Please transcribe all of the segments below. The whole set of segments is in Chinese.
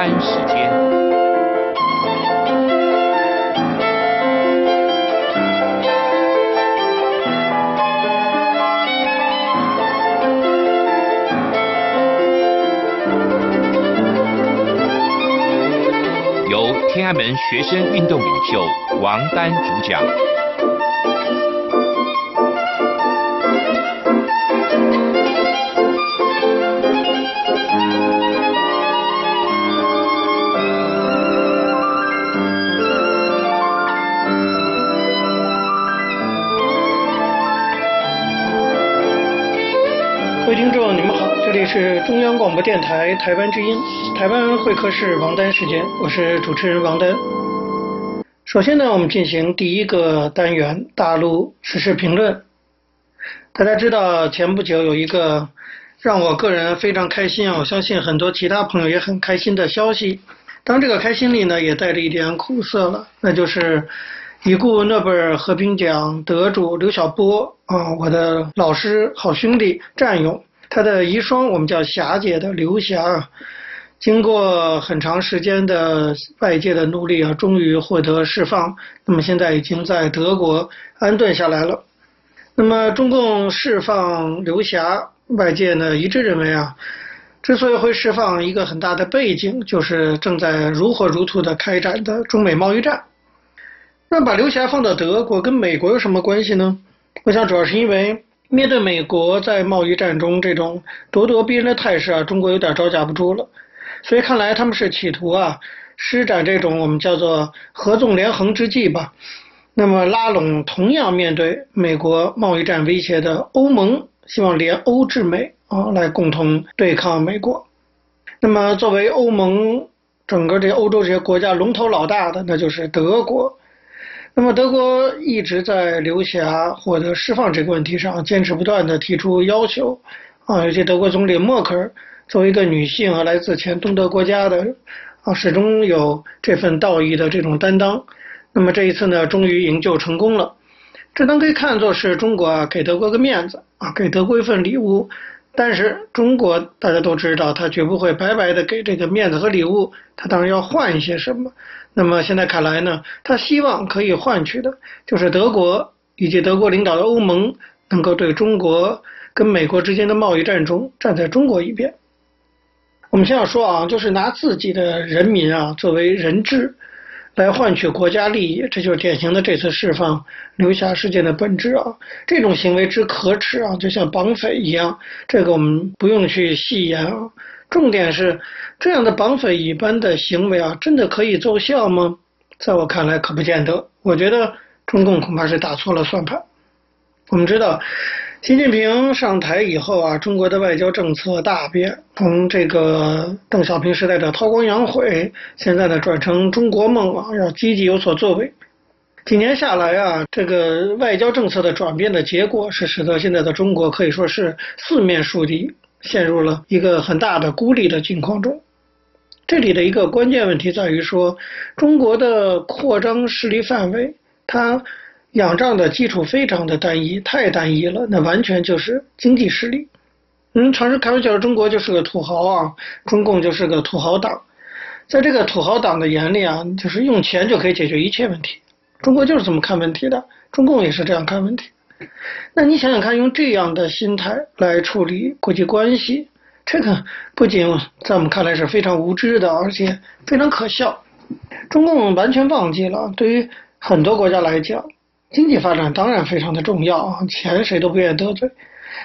丹时间，由天安门学生运动领袖王丹主讲。是中央广播电台台湾之音，台湾会客室王丹时间，我是主持人王丹。首先呢，我们进行第一个单元大陆时事评论。大家知道，前不久有一个让我个人非常开心啊，我相信很多其他朋友也很开心的消息。当这个开心里呢，也带着一点苦涩了，那就是。已故诺贝尔和平奖得主刘晓波啊，我的老师、好兄弟、战友，他的遗孀我们叫霞姐的刘霞，经过很长时间的外界的努力啊，终于获得释放。那么现在已经在德国安顿下来了。那么中共释放刘霞，外界呢一致认为啊，之所以会释放，一个很大的背景就是正在如火如荼的开展的中美贸易战。那把刘霞放到德国跟美国有什么关系呢？我想主要是因为面对美国在贸易战中这种咄咄逼人的态势啊，中国有点招架不住了。所以看来他们是企图啊施展这种我们叫做合纵连横之计吧。那么拉拢同样面对美国贸易战威胁的欧盟，希望联欧制美啊来共同对抗美国。那么作为欧盟整个这欧洲这些国家龙头老大的，那就是德国。那么德国一直在刘霞获得释放这个问题上坚持不断地提出要求，啊，尤其德国总理默克尔作为一个女性啊，来自前东德国家的啊，始终有这份道义的这种担当。那么这一次呢，终于营救成功了，这当可以看作是中国啊给德国个面子啊，给德国一份礼物。但是中国大家都知道，他绝不会白白的给这个面子和礼物，他当然要换一些什么。那么现在看来呢，他希望可以换取的就是德国以及德国领导的欧盟能够对中国跟美国之间的贸易战中站在中国一边。我们先要说啊，就是拿自己的人民啊作为人质来换取国家利益，这就是典型的这次释放刘霞事件的本质啊。这种行为之可耻啊，就像绑匪一样，这个我们不用去细言啊。重点是这样的绑匪一般的行为啊，真的可以奏效吗？在我看来，可不见得。我觉得中共恐怕是打错了算盘。我们知道，习近平上台以后啊，中国的外交政策大变，从这个邓小平时代的韬光养晦，现在呢转成中国梦啊，要积极有所作为。几年下来啊，这个外交政策的转变的结果是使得现在的中国可以说是四面树敌。陷入了一个很大的孤立的境况中。这里的一个关键问题在于说，中国的扩张势力范围，它仰仗的基础非常的单一，太单一了，那完全就是经济实力。嗯，常人开玩笑说中国就是个土豪啊，中共就是个土豪党。在这个土豪党的眼里啊，就是用钱就可以解决一切问题。中国就是这么看问题的，中共也是这样看问题。那你想想看，用这样的心态来处理国际关系，这个不仅在我们看来是非常无知的，而且非常可笑。中共完全忘记了，对于很多国家来讲，经济发展当然非常的重要，钱谁都不愿意得罪。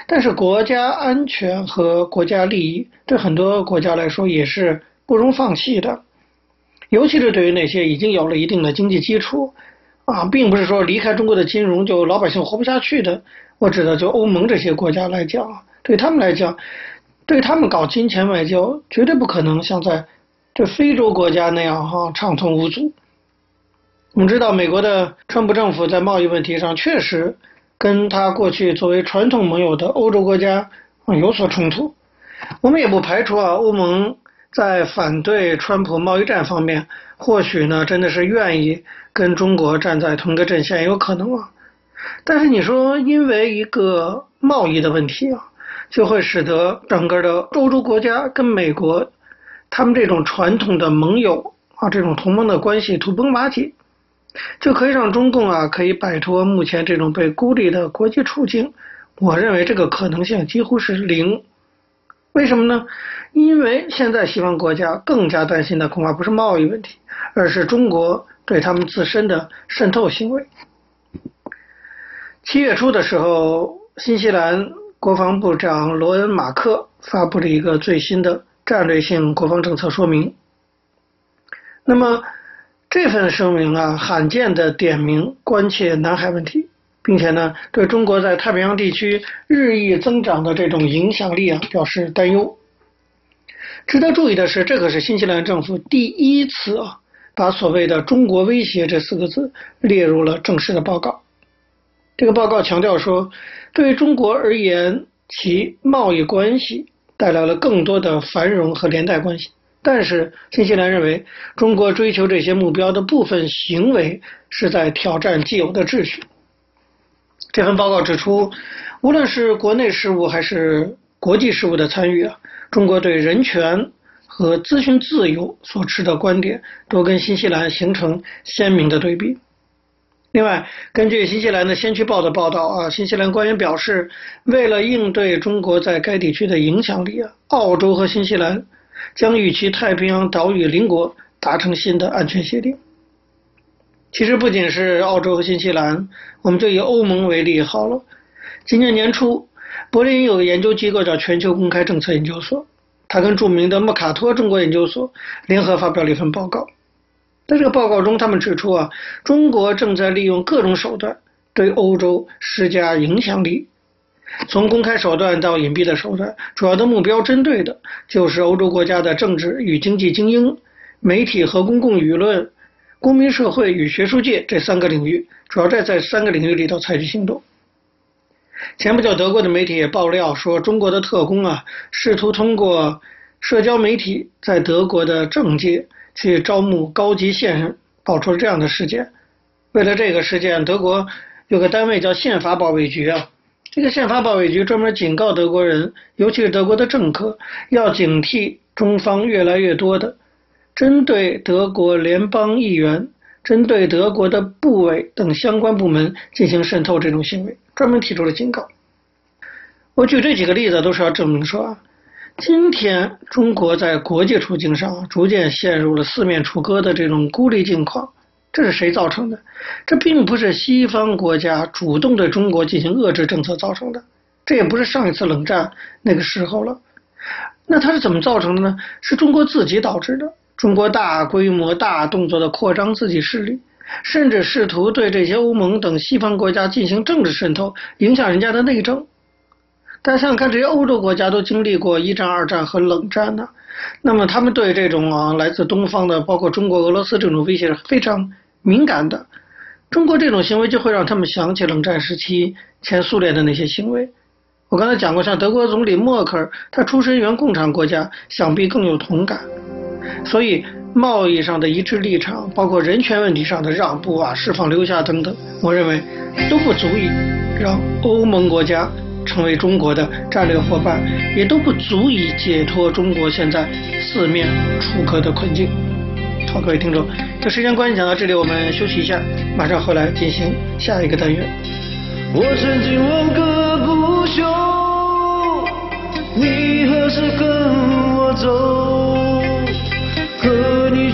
但是国家安全和国家利益，对很多国家来说也是不容放弃的，尤其是对于那些已经有了一定的经济基础。啊，并不是说离开中国的金融就老百姓活不下去的。我指的就欧盟这些国家来讲，对他们来讲，对他们搞金钱外交绝对不可能像在这非洲国家那样哈畅通无阻。我们知道，美国的川普政府在贸易问题上确实跟他过去作为传统盟友的欧洲国家啊有所冲突。我们也不排除啊，欧盟在反对川普贸易战方面，或许呢真的是愿意。跟中国站在同一个阵线有可能啊，但是你说因为一个贸易的问题啊，就会使得整个的欧洲国家跟美国他们这种传统的盟友啊，这种同盟的关系土崩瓦解，就可以让中共啊可以摆脱目前这种被孤立的国际处境。我认为这个可能性几乎是零。为什么呢？因为现在西方国家更加担心的恐怕不是贸易问题，而是中国对他们自身的渗透行为。七月初的时候，新西兰国防部长罗恩·马克发布了一个最新的战略性国防政策说明。那么这份声明啊，罕见的点名关切南海问题，并且呢，对中国在太平洋地区日益增长的这种影响力啊，表示担忧。值得注意的是，这可是新西兰政府第一次啊，把所谓的“中国威胁”这四个字列入了正式的报告。这个报告强调说，对于中国而言，其贸易关系带来了更多的繁荣和连带关系。但是，新西兰认为，中国追求这些目标的部分行为是在挑战既有的秩序。这份报告指出，无论是国内事务还是国际事务的参与啊，中国对人权和资讯自由所持的观点，都跟新西兰形成鲜明的对比。另外，根据新西兰的《先驱报》的报道啊，新西兰官员表示，为了应对中国在该地区的影响力啊，澳洲和新西兰将与其太平洋岛屿邻国达成新的安全协定。其实不仅是澳洲和新西兰，我们就以欧盟为例好了。今年年初，柏林有个研究机构叫全球公开政策研究所，他跟著名的莫卡托中国研究所联合发表了一份报告。在这个报告中，他们指出啊，中国正在利用各种手段对欧洲施加影响力，从公开手段到隐蔽的手段，主要的目标针对的就是欧洲国家的政治与经济精英、媒体和公共舆论、公民社会与学术界这三个领域，主要在这三个领域里头采取行动。前不久，德国的媒体也爆料说，中国的特工啊，试图通过社交媒体在德国的政界。去招募高级线人，爆出了这样的事件。为了这个事件，德国有个单位叫宪法保卫局啊。这个宪法保卫局专门警告德国人，尤其是德国的政客，要警惕中方越来越多的针对德国联邦议员、针对德国的部委等相关部门进行渗透这种行为，专门提出了警告。我举这几个例子，都是要证明说啊。今天中国在国际处境上逐渐陷入了四面楚歌的这种孤立境况，这是谁造成的？这并不是西方国家主动对中国进行遏制政策造成的，这也不是上一次冷战那个时候了。那它是怎么造成的呢？是中国自己导致的。中国大规模、大动作的扩张自己势力，甚至试图对这些欧盟等西方国家进行政治渗透，影响人家的内政。大家想想看，这些欧洲国家都经历过一战、二战和冷战呢，那么他们对这种啊来自东方的，包括中国、俄罗斯这种威胁是非常敏感的。中国这种行为就会让他们想起冷战时期前苏联的那些行为。我刚才讲过，像德国总理默克尔，他出身原共产国家，想必更有同感。所以贸易上的一致立场，包括人权问题上的让步啊、释放留下等等，我认为都不足以让欧盟国家。成为中国的战略伙伴，也都不足以解脱中国现在四面楚歌的困境。好，各位听众，这时间关系讲到这里，我们休息一下，马上回来进行下一个单元。我曾经问个不休，你何时跟我走？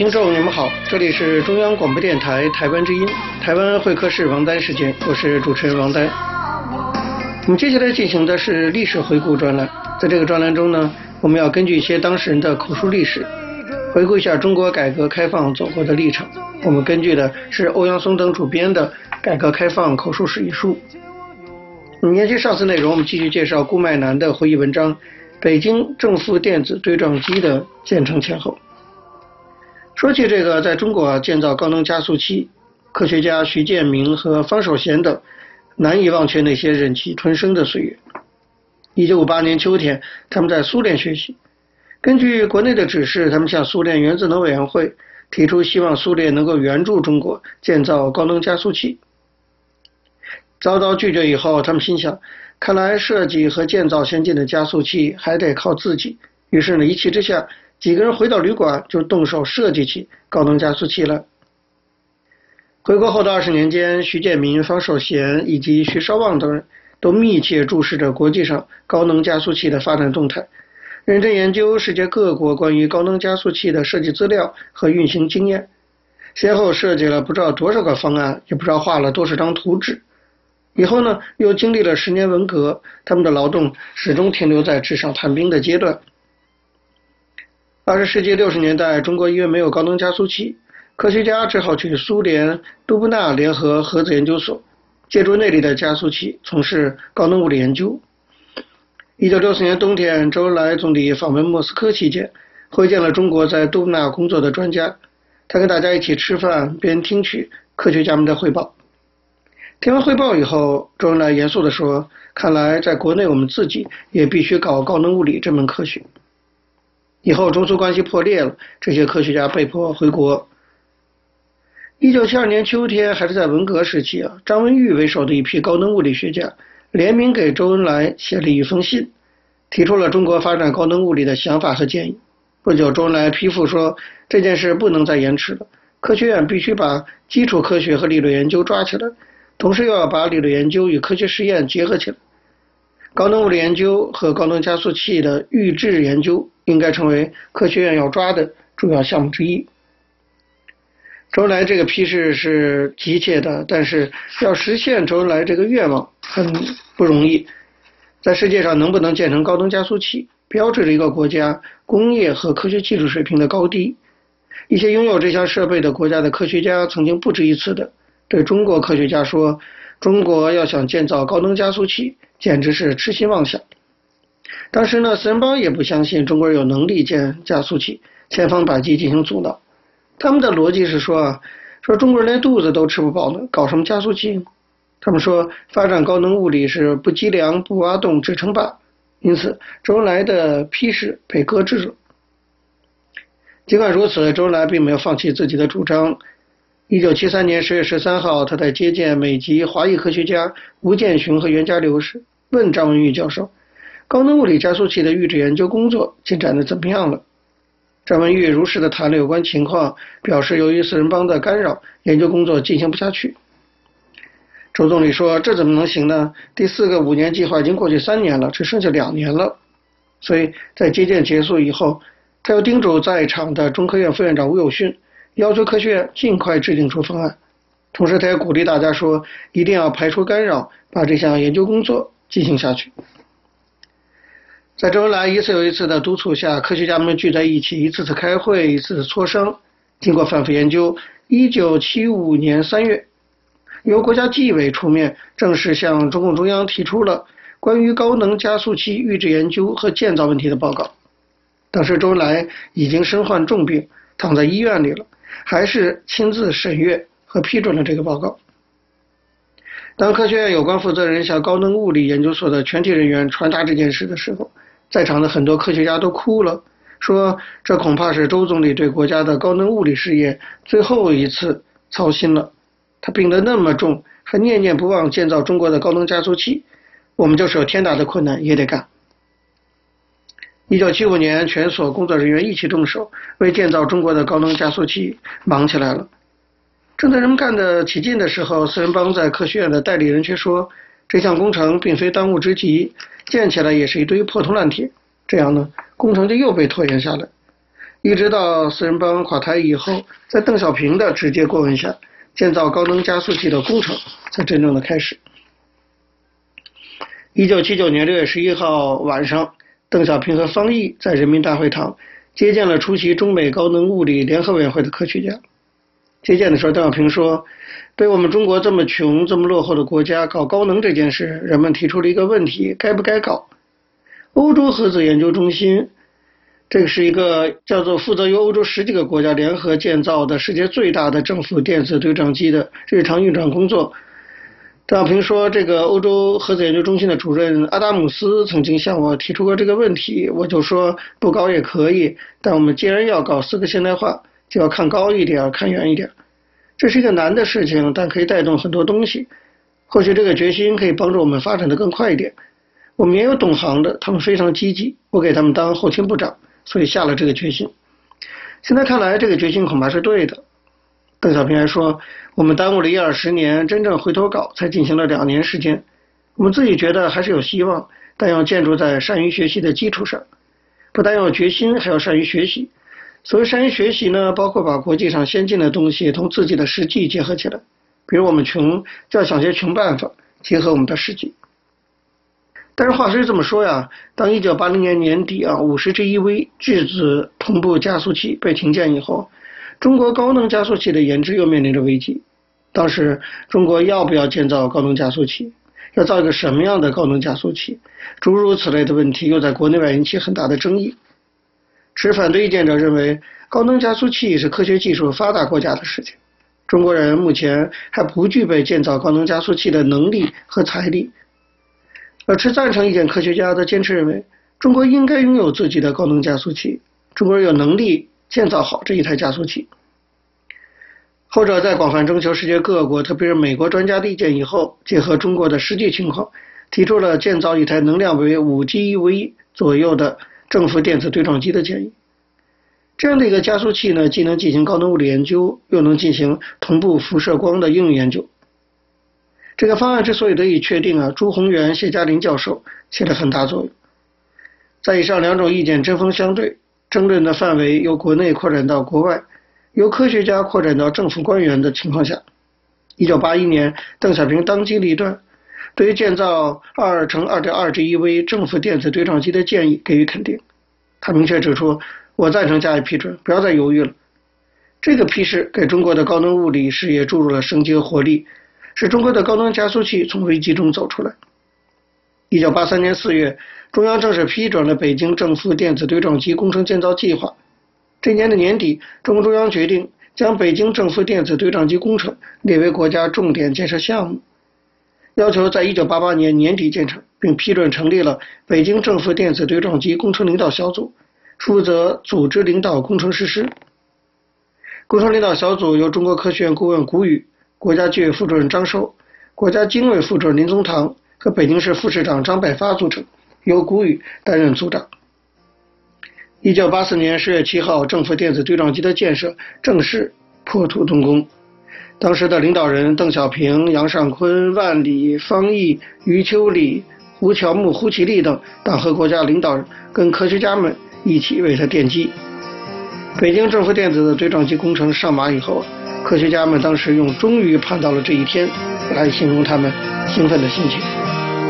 听众，你们好，这里是中央广播电台台湾之音，台湾会客室王丹时间，我是主持人王丹。我们接下来进行的是历史回顾专栏，在这个专栏中呢，我们要根据一些当事人的口述历史，回顾一下中国改革开放走过的历程。我们根据的是欧阳松等主编的《改革开放口述史》一书。延续上次内容，我们继续介绍顾迈南的回忆文章《北京正负电子对撞机的建成前后》。说起这个，在中国建造高能加速器，科学家徐建明和方守贤等难以忘却那些忍气吞声的岁月。一九五八年秋天，他们在苏联学习，根据国内的指示，他们向苏联原子能委员会提出希望苏联能够援助中国建造高能加速器。遭到拒绝以后，他们心想，看来设计和建造先进的加速器还得靠自己。于是呢，一气之下，几个人回到旅馆就动手设计起高能加速器来。回国后的二十年间，徐建民、方守贤以及徐绍旺等人都密切注视着国际上高能加速器的发展动态，认真研究世界各国关于高能加速器的设计资料和运行经验，先后设计了不知道多少个方案，也不知道画了多少张图纸。以后呢，又经历了十年文革，他们的劳动始终停留在纸上谈兵的阶段。二十世纪六十年代，中国因为没有高能加速器，科学家只好去苏联杜布纳联合核子研究所，借助那里的加速器从事高能物理研究。一九六四年冬天，周恩来总理访问莫斯科期间，会见了中国在杜布纳工作的专家，他跟大家一起吃饭，边听取科学家们的汇报。听完汇报以后，周恩来严肃地说：“看来在国内，我们自己也必须搞高能物理这门科学。”以后中苏关系破裂了，这些科学家被迫回国。一九七二年秋天，还是在文革时期啊，张文玉为首的一批高能物理学家联名给周恩来写了一封信，提出了中国发展高能物理的想法和建议。不久，周恩来批复说这件事不能再延迟了，科学院必须把基础科学和理论研究抓起来。同时又要把理论研究与科学实验结合起来，高能物理研究和高能加速器的预制研究应该成为科学院要抓的主要项目之一。周恩来这个批示是急切的，但是要实现周恩来这个愿望很不容易。在世界上能不能建成高能加速器，标志着一个国家工业和科学技术水平的高低。一些拥有这项设备的国家的科学家曾经不止一次的。对中国科学家说：“中国要想建造高能加速器，简直是痴心妄想。”当时呢，四人帮也不相信中国人有能力建加速器，千方百计进行阻挠。他们的逻辑是说啊：“说中国人连肚子都吃不饱呢，搞什么加速器？”他们说：“发展高能物理是不积粮、不挖洞、只称霸。”因此，周恩来的批示被搁置了。尽管如此，周恩来并没有放弃自己的主张。一九七三年十月十三号，他在接见美籍华裔科学家吴健雄和袁家骝时，问张文玉教授：“高能物理加速器的预制研究工作进展的怎么样了？”张文玉如实的谈了有关情况，表示由于四人帮的干扰，研究工作进行不下去。周总理说：“这怎么能行呢？第四个五年计划已经过去三年了，只剩下两年了。”所以在接见结束以后，他又叮嘱在场的中科院副院长吴有勋。要求科学院尽快制定出方案，同时他也鼓励大家说，一定要排除干扰，把这项研究工作进行下去。在周恩来一次又一次的督促下，科学家们聚在一起，一次次开会，一次次磋商。经过反复研究，一九七五年三月，由国家纪委出面，正式向中共中央提出了关于高能加速器预制研究和建造问题的报告。当时周恩来已经身患重病，躺在医院里了。还是亲自审阅和批准了这个报告。当科学院有关负责人向高能物理研究所的全体人员传达这件事的时候，在场的很多科学家都哭了，说这恐怕是周总理对国家的高能物理事业最后一次操心了。他病得那么重，还念念不忘建造中国的高能加速器，我们就是有天大的困难也得干。一九七五年，全所工作人员一起动手，为建造中国的高能加速器忙起来了。正在人们干得起劲的时候，四人帮在科学院的代理人却说，这项工程并非当务之急，建起来也是一堆破铜烂铁。这样呢，工程就又被拖延下来，一直到四人帮垮台以后，在邓小平的直接过问下，建造高能加速器的工程才真正的开始。一九七九年六月十一号晚上。邓小平和方毅在人民大会堂接见了出席中美高能物理联合委员会的科学家。接见的时候，邓小平说：“对我们中国这么穷、这么落后的国家搞高能这件事，人们提出了一个问题：该不该搞？欧洲核子研究中心，这个是一个叫做负责由欧洲十几个国家联合建造的世界最大的政府电子对撞机的日常运转工作。”邓小平说：“这个欧洲核子研究中心的主任阿达姆斯曾经向我提出过这个问题，我就说不搞也可以，但我们既然要搞四个现代化，就要看高一点，看远一点。这是一个难的事情，但可以带动很多东西。或许这个决心可以帮助我们发展得更快一点。我们也有懂行的，他们非常积极，我给他们当后勤部长，所以下了这个决心。现在看来，这个决心恐怕是对的。”邓小平还说：“我们耽误了一二十年，真正回头搞才进行了两年时间。我们自己觉得还是有希望，但要建筑在善于学习的基础上。不但要决心，还要善于学习。所谓善于学习呢，包括把国际上先进的东西同自己的实际结合起来。比如我们穷，就要想些穷办法，结合我们的实际。但是话虽这么说呀，当一九八零年年底啊，五十 GeV 质子同步加速器被停建以后。”中国高能加速器的研制又面临着危机。当时，中国要不要建造高能加速器？要造一个什么样的高能加速器？诸如此类的问题又在国内外引起很大的争议。持反对意见者认为，高能加速器是科学技术发达国家的事情，中国人目前还不具备建造高能加速器的能力和财力。而持赞成意见科学家则坚持认为，中国应该拥有自己的高能加速器，中国人有能力。建造好这一台加速器。后者在广泛征求世界各国，特别是美国专家的意见以后，结合中国的实际情况，提出了建造一台能量为五 GeV 左右的正负电子对撞机的建议。这样的一个加速器呢，既能进行高能物理研究，又能进行同步辐射光的应用研究。这个方案之所以得以确定啊，朱宏元、谢嘉林教授起了很大作用。在以上两种意见针锋相对。争论的范围由国内扩展到国外，由科学家扩展到政府官员的情况下，一九八一年，邓小平当机立断，对于建造二乘二点二 GeV 正负电子对撞机的建议给予肯定。他明确指出：“我赞成加以批准，不要再犹豫了。”这个批示给中国的高能物理事业注入了生机和活力，使中国的高能加速器从危机中走出来。一九八三年四月，中央正式批准了北京正负电子对撞机工程建造计划。这年的年底，中共中央决定将北京正负电子对撞机工程列为国家重点建设项目，要求在一九八八年年底建成，并批准成立了北京正负电子对撞机工程领导小组，负责组织领导工程实施。工程领导小组由中国科学院顾问谷宇、国家纪委副主任张寿、国家经委副主任林宗堂。和北京市副市长张百发组成，由谷雨担任组长。一九八四年十月七号，正负电子对撞机的建设正式破土动工。当时的领导人邓小平、杨尚昆、万里、方毅、余秋里、胡乔木、胡奇立等党和国家领导人跟科学家们一起为他奠基。北京正负电子的对撞机工程上马以后，科学家们当时用“终于盼到了这一天”来形容他们兴奋的心情。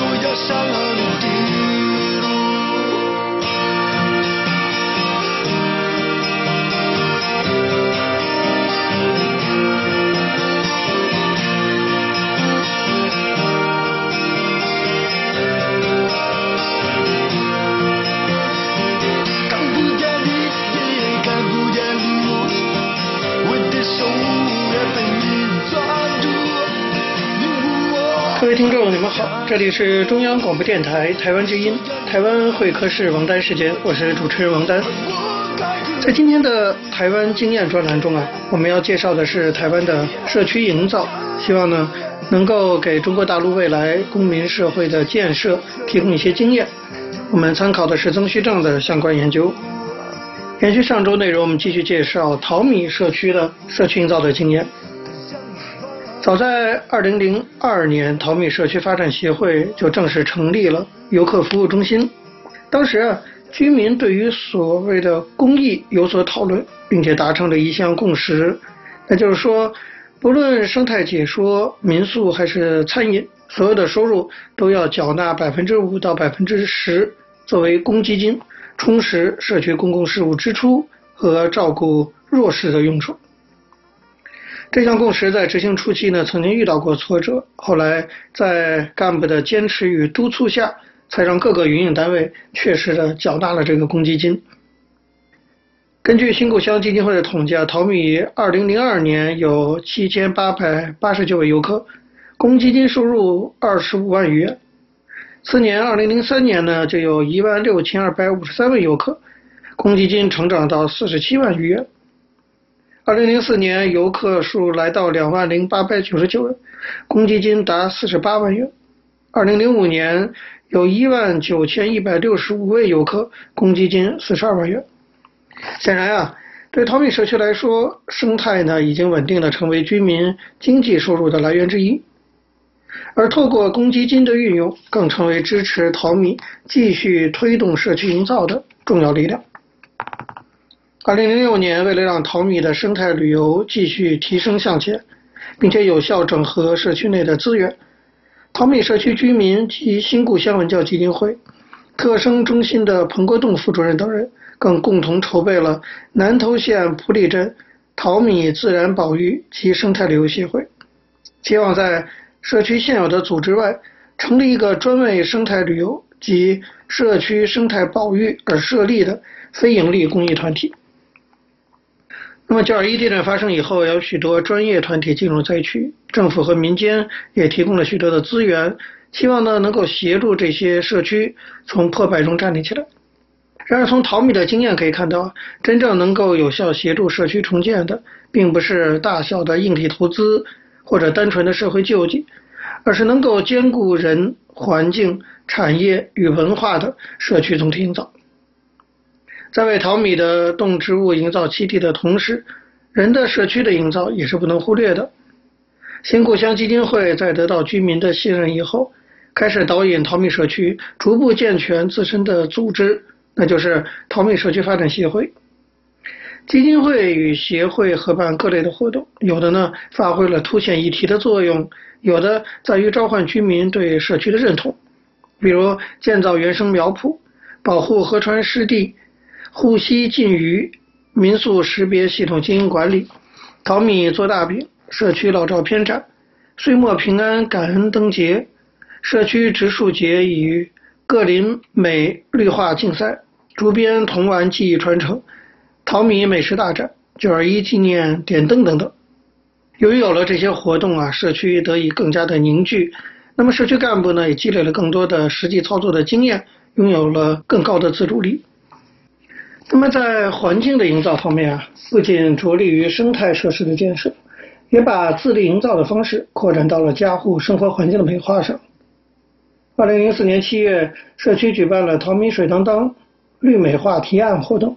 cuidas a la rutina. 各位听众，你们好，这里是中央广播电台台湾之音，台湾会客室王丹时间，我是主持人王丹。在今天的台湾经验专栏中啊，我们要介绍的是台湾的社区营造，希望呢能够给中国大陆未来公民社会的建设提供一些经验。我们参考的是曾旭正的相关研究。延续上周内容，我们继续介绍淘米社区的社区营造的经验。早在2002年，淘米社区发展协会就正式成立了游客服务中心。当时啊，居民对于所谓的公益有所讨论，并且达成了一项共识，那就是说，不论生态解说、民宿还是餐饮，所有的收入都要缴纳百分之五到百分之十作为公积金，充实社区公共事务支出和照顾弱势的用处。这项共识在执行初期呢，曾经遇到过挫折，后来在干部的坚持与督促下，才让各个营运单位确实的缴纳了这个公积金。根据新故乡基金会的统计啊，淘米2002年有7889位游客，公积金收入25万余元。次年2003年呢，就有16253位游客，公积金成长到47万余元。2004年游客数来到2万0899人，公积金达48万元。2005年有19165位游客，公积金42万元。显然啊，对淘米社区来说，生态呢已经稳定的成为居民经济收入的来源之一，而透过公积金的运用，更成为支持淘米继续推动社区营造的重要力量。二零零六年，为了让淘米的生态旅游继续提升向前，并且有效整合社区内的资源，淘米社区居民及新故乡文教基金会、特生中心的彭国栋副主任等人。更共同筹备了南投县埔里镇淘米自然保育及生态旅游协会，希望在社区现有的组织外成立一个专为生态旅游及社区生态保育而设立的非营利公益团体。那么九二一地震发生以后，有许多专业团体进入灾区，政府和民间也提供了许多的资源，希望呢能够协助这些社区从破败中站立起来。然而，从淘米的经验可以看到，真正能够有效协助社区重建的，并不是大小的硬体投资或者单纯的社会救济，而是能够兼顾人、环境、产业与文化的社区总体营造。在为淘米的动植物营造栖地的同时，人的社区的营造也是不能忽略的。新故乡基金会在得到居民的信任以后，开始导引淘米社区逐步健全自身的组织。那就是淘米社区发展协会，基金会与协会合办各类的活动，有的呢发挥了凸显议题的作用，有的在于召唤居民对社区的认同，比如建造原生苗圃、保护河川湿地、护溪禁渔、民宿识别系统经营管理、淘米做大饼、社区老照片展、岁末平安感恩灯节、社区植树节与。各林美绿化竞赛、竹编童玩技艺传承、淘米美食大展、九二一纪念点灯等等。由于有了这些活动啊，社区得以更加的凝聚。那么社区干部呢，也积累了更多的实际操作的经验，拥有了更高的自主力。那么在环境的营造方面啊，不仅着力于生态设施的建设，也把自力营造的方式扩展到了家户生活环境的美化上。二零零四年七月，社区举办了“淘米水当当”绿美化提案活动，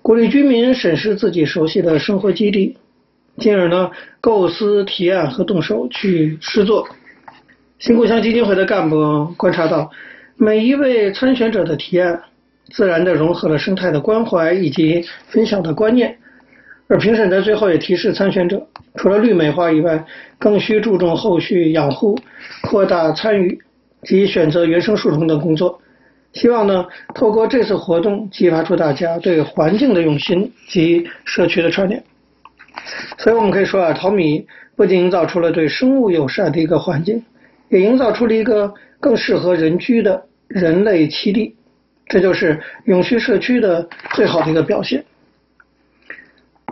鼓励居民审视自己熟悉的生活基地，进而呢构思提案和动手去施作。新故乡基金会的干部观察到，每一位参选者的提案，自然的融合了生态的关怀以及分享的观念，而评审在最后也提示参选者，除了绿美化以外，更需注重后续养护，扩大参与。及选择原生树种等工作，希望呢透过这次活动激发出大家对环境的用心及社区的串联。所以我们可以说啊，淘米不仅营造出了对生物友善的一个环境，也营造出了一个更适合人居的人类栖地，这就是永续社区的最好的一个表现。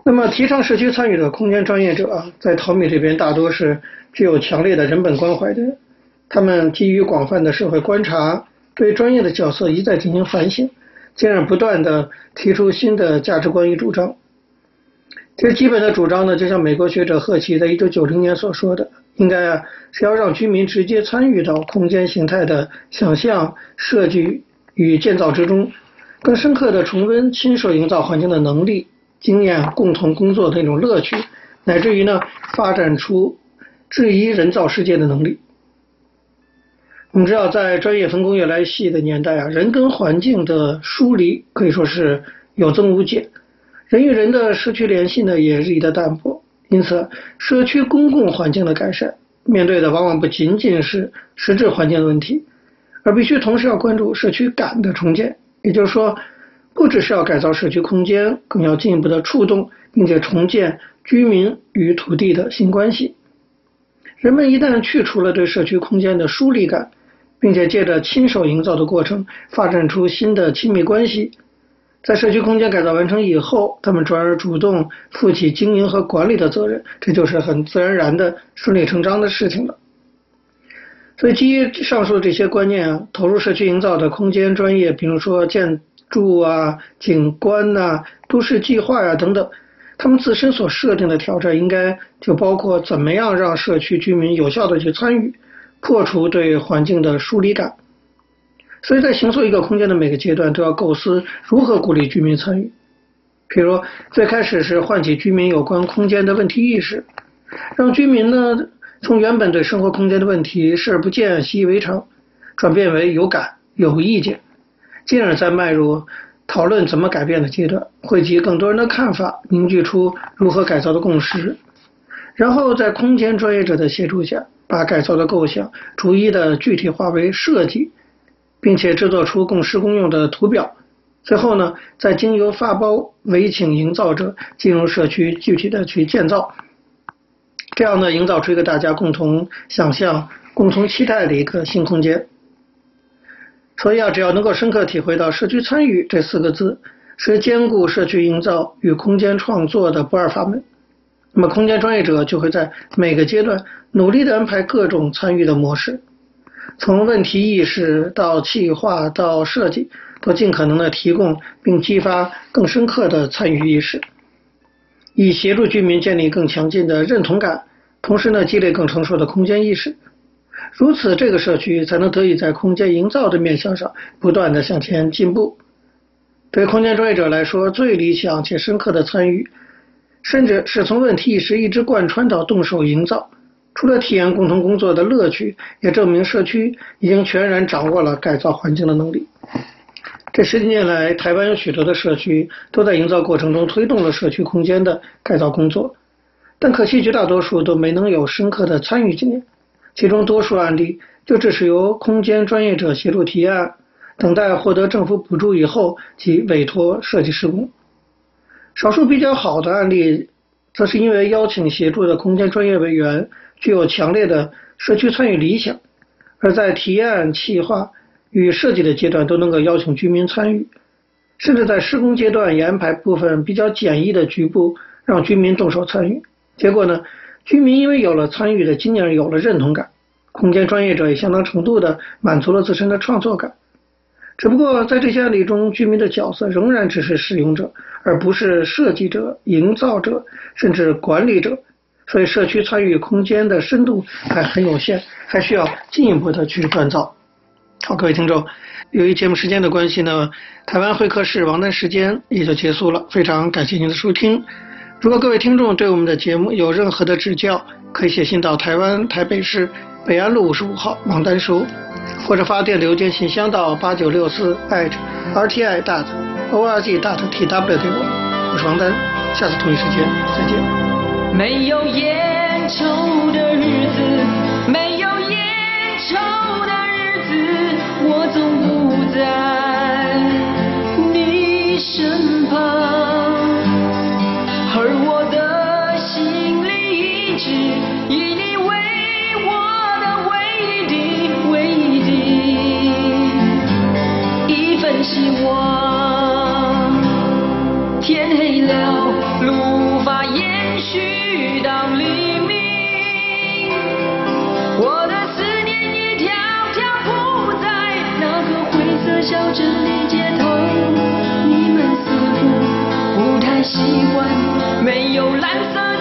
那么提倡社区参与的空间专业者啊，在淘米这边大多是具有强烈的人本关怀的。他们基于广泛的社会观察，对专业的角色一再进行反省，进而不断地提出新的价值观与主张。这基本的主张呢，就像美国学者赫奇在一九九零年所说的：“应该啊是要让居民直接参与到空间形态的想象、设计与建造之中，更深刻地重温亲手营造环境的能力、经验、共同工作的那种乐趣，乃至于呢发展出质疑人造世界的能力。我们知道，在专业分工越来越细的年代啊，人跟环境的疏离可以说是有增无减，人与人的社区联系呢也日益的淡薄。因此，社区公共环境的改善，面对的往往不仅仅是实质环境的问题，而必须同时要关注社区感的重建。也就是说，不只是要改造社区空间，更要进一步的触动并且重建居民与土地的新关系。人们一旦去除了对社区空间的疏离感，并且借着亲手营造的过程，发展出新的亲密关系。在社区空间改造完成以后，他们转而主动负起经营和管理的责任，这就是很自然而然的顺理成章的事情了。所以，基于上述这些观念，投入社区营造的空间专业，比如说建筑啊、景观呐、啊、都市计划呀、啊、等等，他们自身所设定的挑战，应该就包括怎么样让社区居民有效的去参与，破除对环境的疏离感。所以在形塑一个空间的每个阶段，都要构思如何鼓励居民参与。比如最开始是唤起居民有关空间的问题意识，让居民呢从原本对生活空间的问题视而不见、习以为常，转变为有感、有意见，进而再迈入讨论怎么改变的阶段，汇集更多人的看法，凝聚出如何改造的共识，然后在空间专业者的协助下，把改造的构想逐一的具体化为设计。并且制作出供施工用的图表，最后呢，再经由发包委请营造者进入社区具体的去建造，这样呢，营造出一个大家共同想象、共同期待的一个新空间。所以啊，只要能够深刻体会到“社区参与”这四个字是兼顾社区营造与空间创作的不二法门，那么空间专业者就会在每个阶段努力地安排各种参与的模式。从问题意识到企划到设计，都尽可能的提供并激发更深刻的参与意识，以协助居民建立更强劲的认同感，同时呢，积累更成熟的空间意识。如此，这个社区才能得以在空间营造的面向上不断的向前进步。对空间专业者来说，最理想且深刻的参与，甚至是从问题意识一直贯穿到动手营造。除了体验共同工作的乐趣，也证明社区已经全然掌握了改造环境的能力。这十几年来，台湾有许多的社区都在营造过程中推动了社区空间的改造工作，但可惜绝大多数都没能有深刻的参与经验。其中多数案例就只是由空间专业者协助提案，等待获得政府补助以后即委托设计施工。少数比较好的案例，则是因为邀请协助的空间专业委员。具有强烈的社区参与理想，而在提案、企划与设计的阶段都能够邀请居民参与，甚至在施工阶段也安排部分比较简易的局部让居民动手参与。结果呢，居民因为有了参与的经验，有了认同感，空间专业者也相当程度的满足了自身的创作感。只不过在这些案例中，居民的角色仍然只是使用者，而不是设计者、营造者，甚至管理者。所以，社区参与空间的深度还很有限，还需要进一步的去锻造。好，各位听众，由于节目时间的关系呢，台湾会客室王丹时间也就结束了。非常感谢您的收听。如果各位听众对我们的节目有任何的指教，可以写信到台湾台北市北安路五十五号王丹书，或者发电邮件信箱到八九六四 @rti dot org dot tw 给我。我是王丹，下次同一时间再见。没有烟抽习惯没有蓝色。